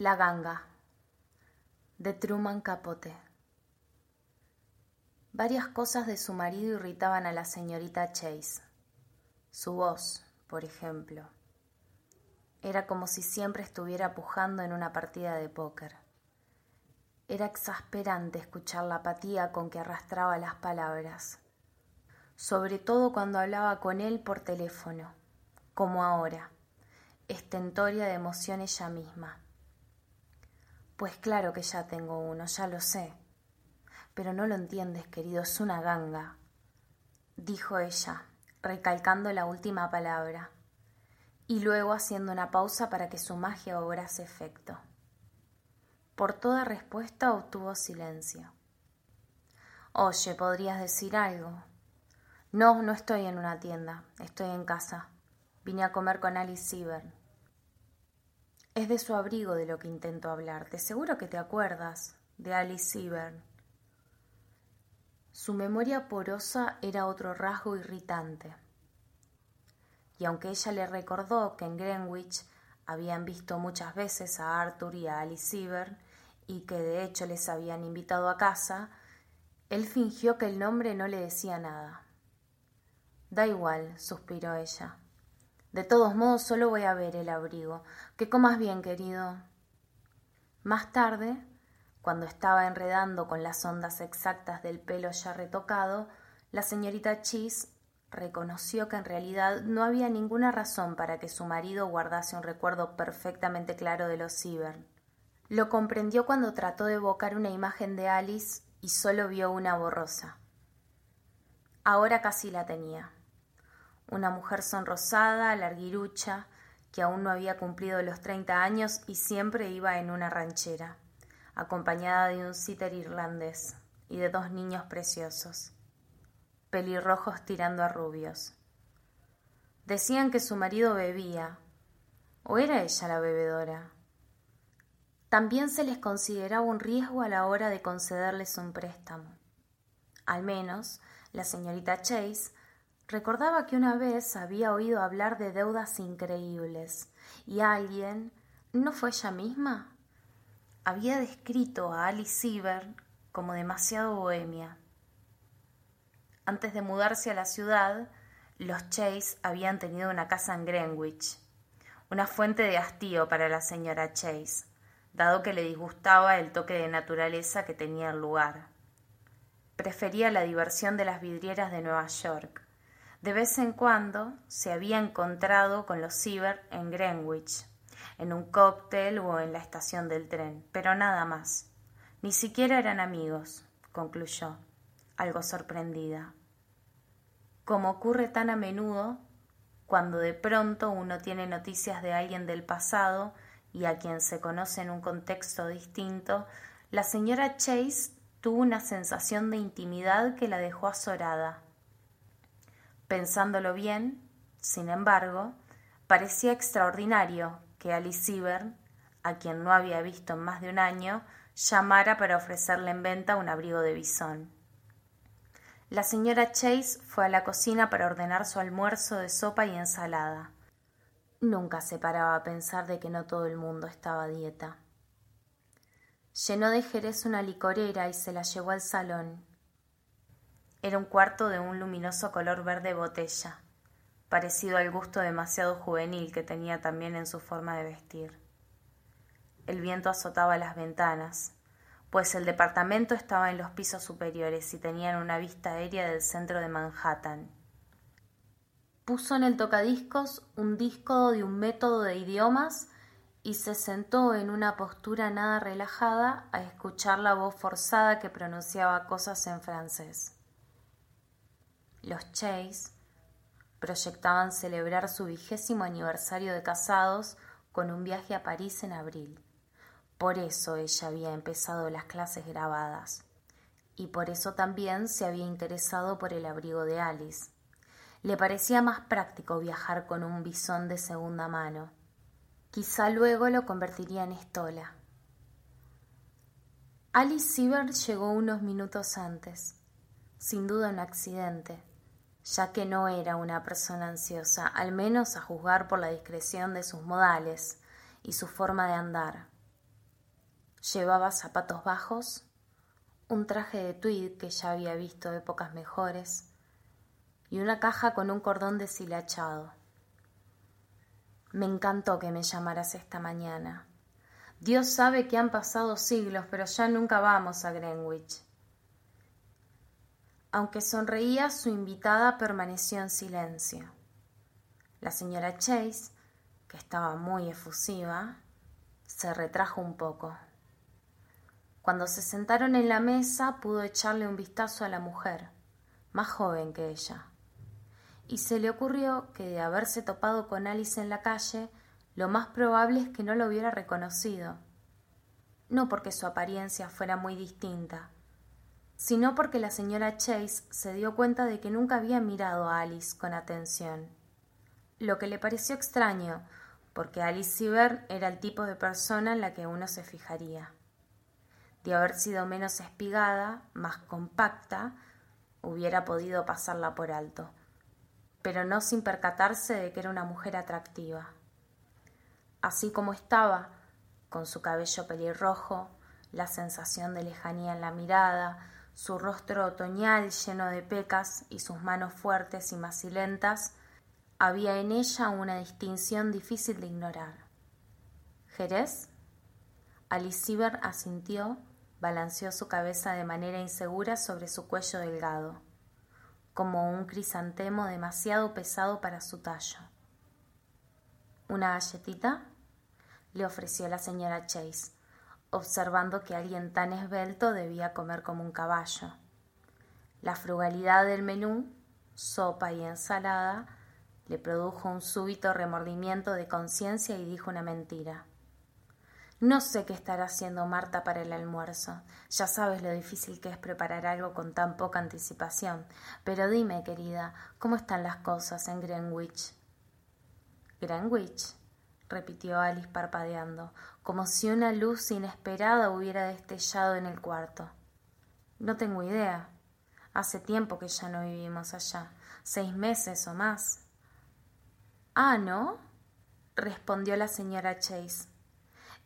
La ganga de Truman Capote. Varias cosas de su marido irritaban a la señorita Chase. Su voz, por ejemplo. Era como si siempre estuviera pujando en una partida de póker. Era exasperante escuchar la apatía con que arrastraba las palabras, sobre todo cuando hablaba con él por teléfono, como ahora, estentoria de emoción ella misma pues claro que ya tengo uno, ya lo sé. Pero no lo entiendes, querido, es una ganga, dijo ella, recalcando la última palabra, y luego haciendo una pausa para que su magia obrase efecto. Por toda respuesta obtuvo silencio. Oye, ¿podrías decir algo? No, no estoy en una tienda, estoy en casa. Vine a comer con Alice Siebert. Es de su abrigo de lo que intento hablarte. Seguro que te acuerdas de Alice Siebert. Su memoria porosa era otro rasgo irritante. Y aunque ella le recordó que en Greenwich habían visto muchas veces a Arthur y a Alice Siebert y que de hecho les habían invitado a casa, él fingió que el nombre no le decía nada. Da igual, suspiró ella. De todos modos, solo voy a ver el abrigo. Que comas bien, querido. Más tarde, cuando estaba enredando con las ondas exactas del pelo ya retocado, la señorita Cheese reconoció que en realidad no había ninguna razón para que su marido guardase un recuerdo perfectamente claro de los Ciber. Lo comprendió cuando trató de evocar una imagen de Alice y solo vio una borrosa. Ahora casi la tenía una mujer sonrosada, larguirucha, que aún no había cumplido los treinta años y siempre iba en una ranchera, acompañada de un citer irlandés y de dos niños preciosos, pelirrojos tirando a rubios. Decían que su marido bebía, o era ella la bebedora. También se les consideraba un riesgo a la hora de concederles un préstamo. Al menos, la señorita Chase Recordaba que una vez había oído hablar de deudas increíbles y alguien, ¿no fue ella misma? Había descrito a Alice Sieber como demasiado bohemia. Antes de mudarse a la ciudad, los Chase habían tenido una casa en Greenwich, una fuente de hastío para la señora Chase, dado que le disgustaba el toque de naturaleza que tenía el lugar. Prefería la diversión de las vidrieras de Nueva York de vez en cuando se había encontrado con los Ciber en Greenwich, en un cóctel o en la estación del tren, pero nada más. Ni siquiera eran amigos, concluyó, algo sorprendida. Como ocurre tan a menudo, cuando de pronto uno tiene noticias de alguien del pasado y a quien se conoce en un contexto distinto, la señora Chase tuvo una sensación de intimidad que la dejó azorada Pensándolo bien, sin embargo, parecía extraordinario que Alice Sieber, a quien no había visto en más de un año, llamara para ofrecerle en venta un abrigo de bisón. La señora Chase fue a la cocina para ordenar su almuerzo de sopa y ensalada. Nunca se paraba a pensar de que no todo el mundo estaba a dieta. Llenó de jerez una licorera y se la llevó al salón, era un cuarto de un luminoso color verde botella, parecido al gusto demasiado juvenil que tenía también en su forma de vestir. El viento azotaba las ventanas, pues el departamento estaba en los pisos superiores y tenían una vista aérea del centro de Manhattan. Puso en el tocadiscos un disco de un método de idiomas y se sentó en una postura nada relajada a escuchar la voz forzada que pronunciaba cosas en francés. Los Chase proyectaban celebrar su vigésimo aniversario de casados con un viaje a París en abril. Por eso ella había empezado las clases grabadas y por eso también se había interesado por el abrigo de Alice. Le parecía más práctico viajar con un bisón de segunda mano. Quizá luego lo convertiría en estola. Alice Sieber llegó unos minutos antes, sin duda un accidente ya que no era una persona ansiosa, al menos a juzgar por la discreción de sus modales y su forma de andar. Llevaba zapatos bajos, un traje de tweed que ya había visto épocas mejores y una caja con un cordón deshilachado. Me encantó que me llamaras esta mañana. Dios sabe que han pasado siglos, pero ya nunca vamos a Greenwich. Aunque sonreía, su invitada permaneció en silencio. La señora Chase, que estaba muy efusiva, se retrajo un poco. Cuando se sentaron en la mesa pudo echarle un vistazo a la mujer, más joven que ella, y se le ocurrió que de haberse topado con Alice en la calle, lo más probable es que no lo hubiera reconocido, no porque su apariencia fuera muy distinta, sino porque la señora Chase se dio cuenta de que nunca había mirado a Alice con atención, lo que le pareció extraño, porque Alice Sieber era el tipo de persona en la que uno se fijaría de haber sido menos espigada, más compacta, hubiera podido pasarla por alto, pero no sin percatarse de que era una mujer atractiva. Así como estaba, con su cabello pelirrojo, la sensación de lejanía en la mirada, su rostro otoñal lleno de pecas y sus manos fuertes y macilentas, había en ella una distinción difícil de ignorar. ¿Jerez? Alice asintió balanceó su cabeza de manera insegura sobre su cuello delgado, como un crisantemo demasiado pesado para su tallo. ¿Una galletita? le ofreció la señora Chase, observando que alguien tan esbelto debía comer como un caballo. La frugalidad del menú, sopa y ensalada, le produjo un súbito remordimiento de conciencia y dijo una mentira. No sé qué estará haciendo Marta para el almuerzo. Ya sabes lo difícil que es preparar algo con tan poca anticipación. Pero dime, querida, ¿cómo están las cosas en Greenwich? Greenwich, repitió Alice parpadeando, como si una luz inesperada hubiera destellado en el cuarto. No tengo idea. Hace tiempo que ya no vivimos allá. Seis meses o más. Ah, ¿no? respondió la señora Chase.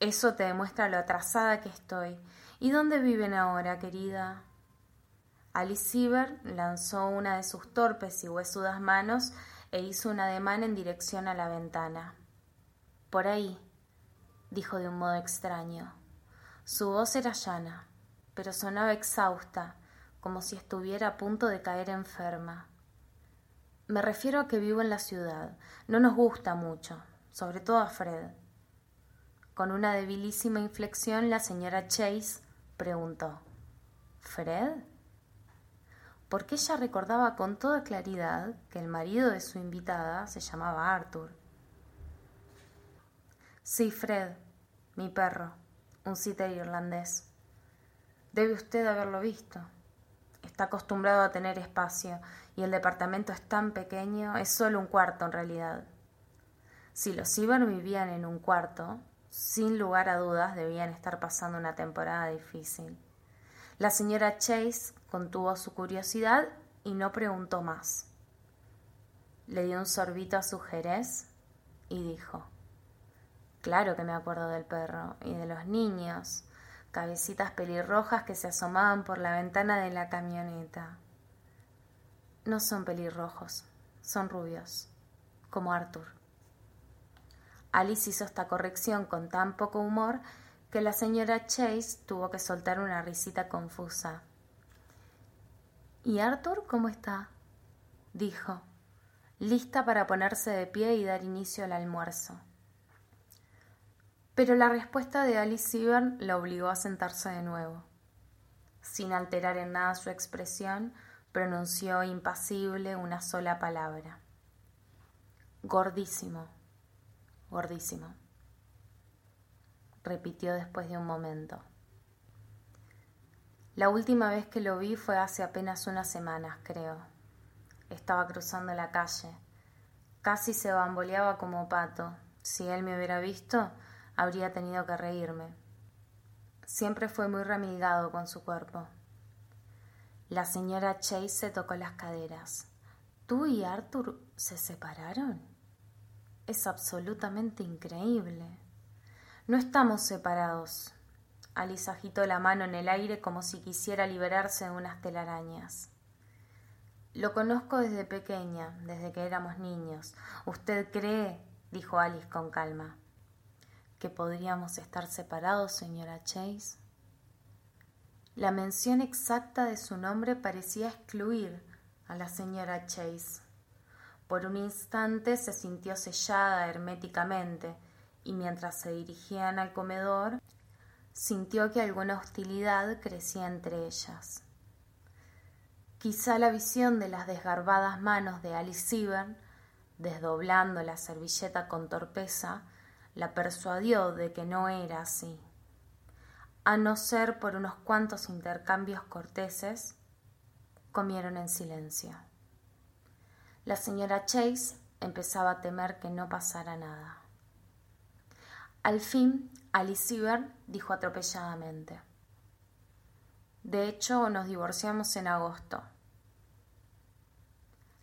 Eso te demuestra lo atrasada que estoy. ¿Y dónde viven ahora, querida? Alice Siever lanzó una de sus torpes y huesudas manos e hizo un ademán en dirección a la ventana. Por ahí, dijo de un modo extraño. Su voz era llana, pero sonaba exhausta, como si estuviera a punto de caer enferma. Me refiero a que vivo en la ciudad. No nos gusta mucho, sobre todo a Fred. Con una debilísima inflexión, la señora Chase preguntó ¿Fred? Porque ella recordaba con toda claridad que el marido de su invitada se llamaba Arthur. Sí, Fred, mi perro, un sitter irlandés. Debe usted haberlo visto. Está acostumbrado a tener espacio y el departamento es tan pequeño, es solo un cuarto en realidad. Si los Iber vivían en un cuarto, sin lugar a dudas debían estar pasando una temporada difícil. La señora Chase contuvo su curiosidad y no preguntó más. Le dio un sorbito a su jerez y dijo Claro que me acuerdo del perro y de los niños, cabecitas pelirrojas que se asomaban por la ventana de la camioneta. No son pelirrojos, son rubios, como Arthur. Alice hizo esta corrección con tan poco humor que la señora Chase tuvo que soltar una risita confusa. ¿Y Arthur cómo está? dijo, lista para ponerse de pie y dar inicio al almuerzo. Pero la respuesta de Alice Sieber la obligó a sentarse de nuevo. Sin alterar en nada su expresión, pronunció impasible una sola palabra. Gordísimo gordísimo, repitió después de un momento. La última vez que lo vi fue hace apenas unas semanas, creo. Estaba cruzando la calle. Casi se bamboleaba como pato. Si él me hubiera visto, habría tenido que reírme. Siempre fue muy remilgado con su cuerpo. La señora Chase se tocó las caderas. ¿Tú y Arthur se separaron? Es absolutamente increíble. No estamos separados. Alice agitó la mano en el aire como si quisiera liberarse de unas telarañas. Lo conozco desde pequeña, desde que éramos niños. ¿Usted cree, dijo Alice con calma, que podríamos estar separados, señora Chase? La mención exacta de su nombre parecía excluir a la señora Chase. Por un instante se sintió sellada herméticamente y mientras se dirigían al comedor sintió que alguna hostilidad crecía entre ellas. Quizá la visión de las desgarbadas manos de Alice Severn, desdoblando la servilleta con torpeza, la persuadió de que no era así. A no ser por unos cuantos intercambios corteses, comieron en silencio. La señora Chase empezaba a temer que no pasara nada. Al fin, Alice dijo atropelladamente: De hecho, nos divorciamos en agosto.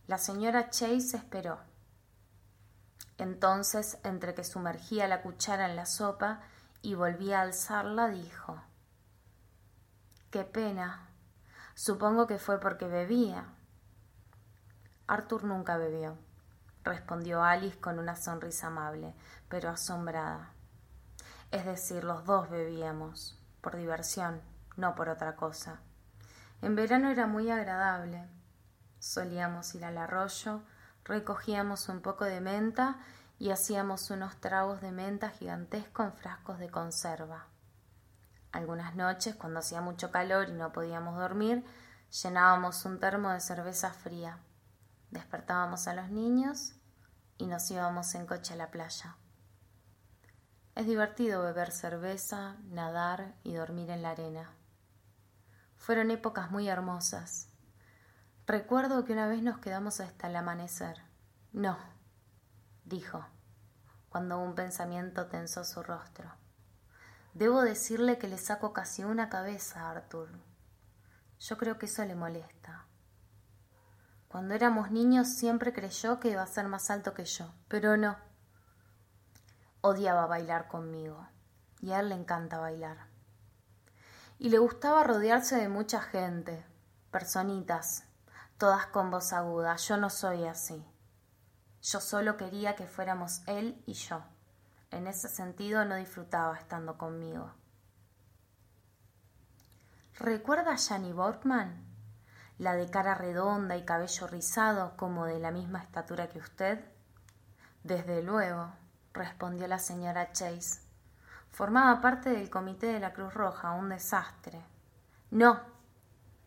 La señora Chase esperó. Entonces, entre que sumergía la cuchara en la sopa y volvía a alzarla, dijo: Qué pena. Supongo que fue porque bebía. Arthur nunca bebió, respondió Alice con una sonrisa amable, pero asombrada. Es decir, los dos bebíamos, por diversión, no por otra cosa. En verano era muy agradable. Solíamos ir al arroyo, recogíamos un poco de menta y hacíamos unos tragos de menta gigantescos en frascos de conserva. Algunas noches, cuando hacía mucho calor y no podíamos dormir, llenábamos un termo de cerveza fría. Despertábamos a los niños y nos íbamos en coche a la playa. Es divertido beber cerveza, nadar y dormir en la arena. Fueron épocas muy hermosas. Recuerdo que una vez nos quedamos hasta el amanecer. No, dijo, cuando un pensamiento tensó su rostro. Debo decirle que le saco casi una cabeza a Arthur. Yo creo que eso le molesta. Cuando éramos niños siempre creyó que iba a ser más alto que yo, pero no. Odiaba bailar conmigo, y a él le encanta bailar. Y le gustaba rodearse de mucha gente, personitas, todas con voz aguda. Yo no soy así. Yo solo quería que fuéramos él y yo. En ese sentido no disfrutaba estando conmigo. ¿Recuerda a Janie Borkman? La de cara redonda y cabello rizado, como de la misma estatura que usted. Desde luego respondió la señora Chase. Formaba parte del comité de la Cruz Roja, un desastre. No,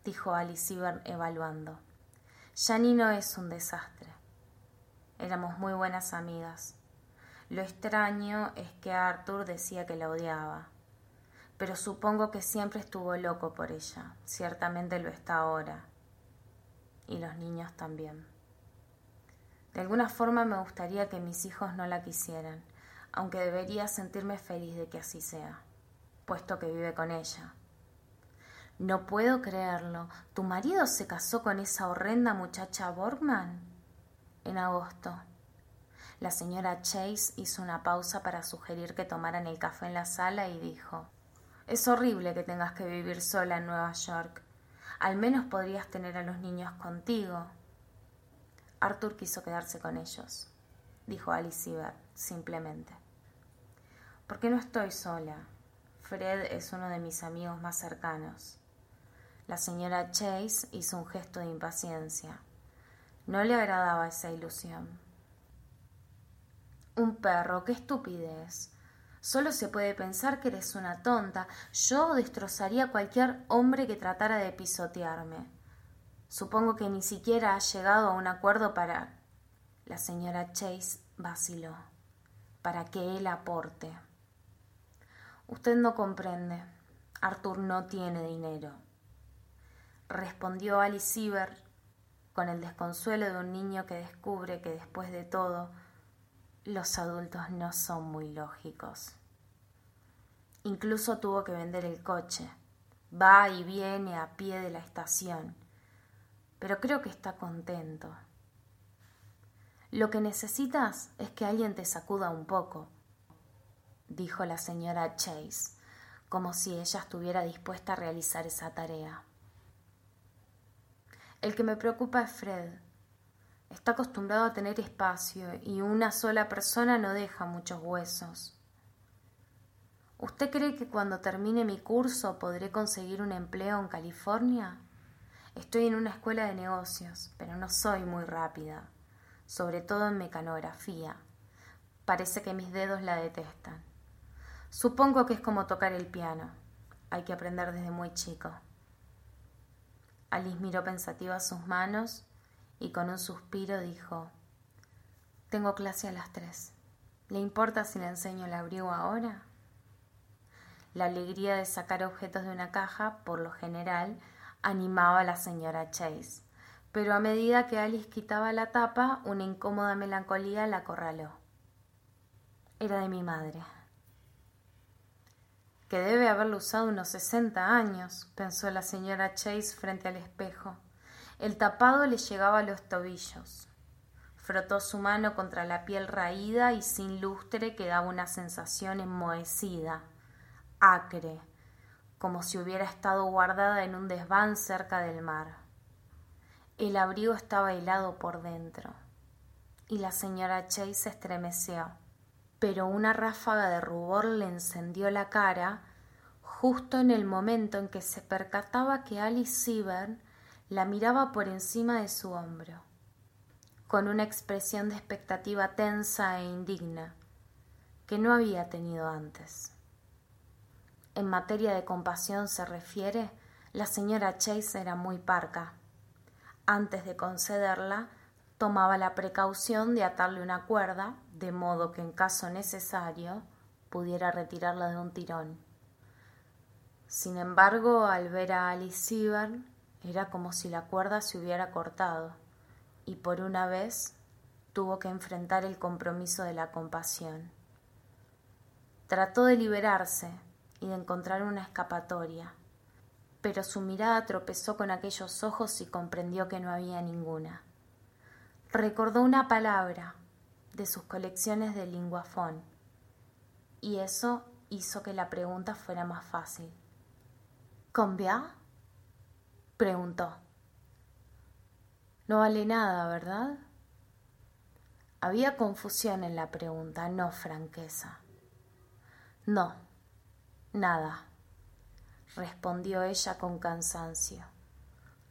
dijo Alice evaluando. Janine no es un desastre. Éramos muy buenas amigas. Lo extraño es que Arthur decía que la odiaba. Pero supongo que siempre estuvo loco por ella. Ciertamente lo está ahora. Y los niños también. De alguna forma me gustaría que mis hijos no la quisieran, aunque debería sentirme feliz de que así sea, puesto que vive con ella. No puedo creerlo. ¿Tu marido se casó con esa horrenda muchacha Borgman? En agosto. La señora Chase hizo una pausa para sugerir que tomaran el café en la sala y dijo Es horrible que tengas que vivir sola en Nueva York. Al menos podrías tener a los niños contigo. Arthur quiso quedarse con ellos, dijo Alice Sieber, simplemente. ¿Por qué no estoy sola? Fred es uno de mis amigos más cercanos. La señora Chase hizo un gesto de impaciencia. No le agradaba esa ilusión. Un perro, qué estupidez. Solo se puede pensar que eres una tonta. Yo destrozaría a cualquier hombre que tratara de pisotearme. Supongo que ni siquiera ha llegado a un acuerdo para... La señora Chase vaciló. Para que él aporte. Usted no comprende. Arthur no tiene dinero. Respondió Alice Sieber con el desconsuelo de un niño que descubre que después de todo los adultos no son muy lógicos. Incluso tuvo que vender el coche. Va y viene a pie de la estación pero creo que está contento. Lo que necesitas es que alguien te sacuda un poco, dijo la señora Chase, como si ella estuviera dispuesta a realizar esa tarea. El que me preocupa es Fred. Está acostumbrado a tener espacio y una sola persona no deja muchos huesos. ¿Usted cree que cuando termine mi curso podré conseguir un empleo en California? Estoy en una escuela de negocios, pero no soy muy rápida, sobre todo en mecanografía. Parece que mis dedos la detestan. Supongo que es como tocar el piano. Hay que aprender desde muy chico. Alice miró pensativa sus manos y con un suspiro dijo Tengo clase a las tres. ¿Le importa si le enseño el abrigo ahora? La alegría de sacar objetos de una caja, por lo general, animaba a la señora Chase, pero a medida que Alice quitaba la tapa, una incómoda melancolía la acorraló. Era de mi madre. Que debe haberlo usado unos sesenta años, pensó la señora Chase frente al espejo. El tapado le llegaba a los tobillos. Frotó su mano contra la piel raída y sin lustre que daba una sensación enmohecida acre, como si hubiera estado guardada en un desván cerca del mar. El abrigo estaba helado por dentro, y la señora Chase se estremeció, pero una ráfaga de rubor le encendió la cara justo en el momento en que se percataba que Alice Seaburn la miraba por encima de su hombro, con una expresión de expectativa tensa e indigna que no había tenido antes en materia de compasión se refiere, la señora Chase era muy parca. Antes de concederla, tomaba la precaución de atarle una cuerda, de modo que en caso necesario pudiera retirarla de un tirón. Sin embargo, al ver a Alice Seaburn, era como si la cuerda se hubiera cortado, y por una vez tuvo que enfrentar el compromiso de la compasión. Trató de liberarse, y de encontrar una escapatoria, pero su mirada tropezó con aquellos ojos y comprendió que no había ninguna. Recordó una palabra de sus colecciones de linguafón, y eso hizo que la pregunta fuera más fácil. ¿Combia? preguntó. No vale nada, ¿verdad? Había confusión en la pregunta, no franqueza. No, Nada, respondió ella con cansancio,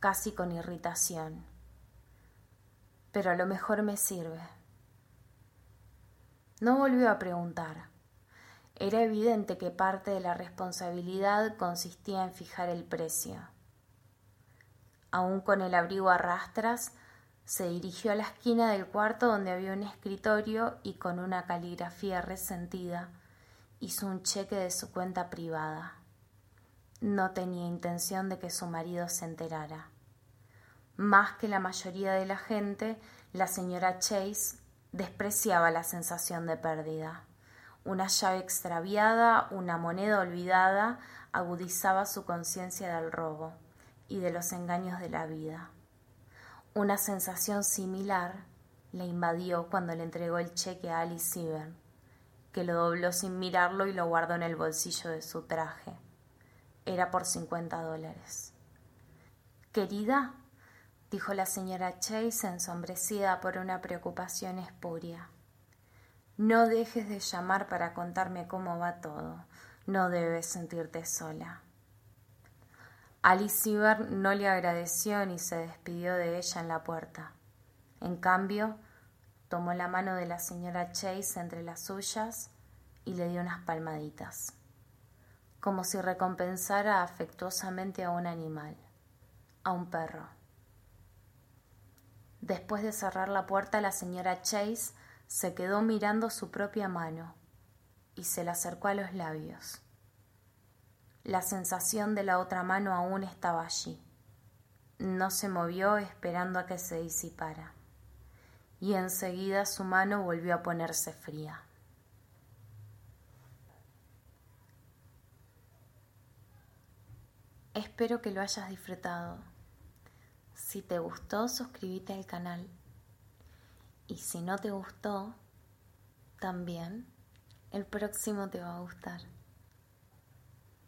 casi con irritación. Pero a lo mejor me sirve. No volvió a preguntar. Era evidente que parte de la responsabilidad consistía en fijar el precio. Aún con el abrigo a rastras, se dirigió a la esquina del cuarto donde había un escritorio y con una caligrafía resentida hizo un cheque de su cuenta privada. No tenía intención de que su marido se enterara. Más que la mayoría de la gente, la señora Chase despreciaba la sensación de pérdida. Una llave extraviada, una moneda olvidada, agudizaba su conciencia del robo y de los engaños de la vida. Una sensación similar le invadió cuando le entregó el cheque a Alice Seaburn que lo dobló sin mirarlo y lo guardó en el bolsillo de su traje. Era por cincuenta dólares. Querida, dijo la señora Chase ensombrecida por una preocupación espuria. No dejes de llamar para contarme cómo va todo. No debes sentirte sola. Alice Siever no le agradeció ni se despidió de ella en la puerta. En cambio, Tomó la mano de la señora Chase entre las suyas y le dio unas palmaditas, como si recompensara afectuosamente a un animal, a un perro. Después de cerrar la puerta, la señora Chase se quedó mirando su propia mano y se la acercó a los labios. La sensación de la otra mano aún estaba allí. No se movió esperando a que se disipara y enseguida su mano volvió a ponerse fría. Espero que lo hayas disfrutado. Si te gustó, suscríbete al canal. Y si no te gustó, también el próximo te va a gustar.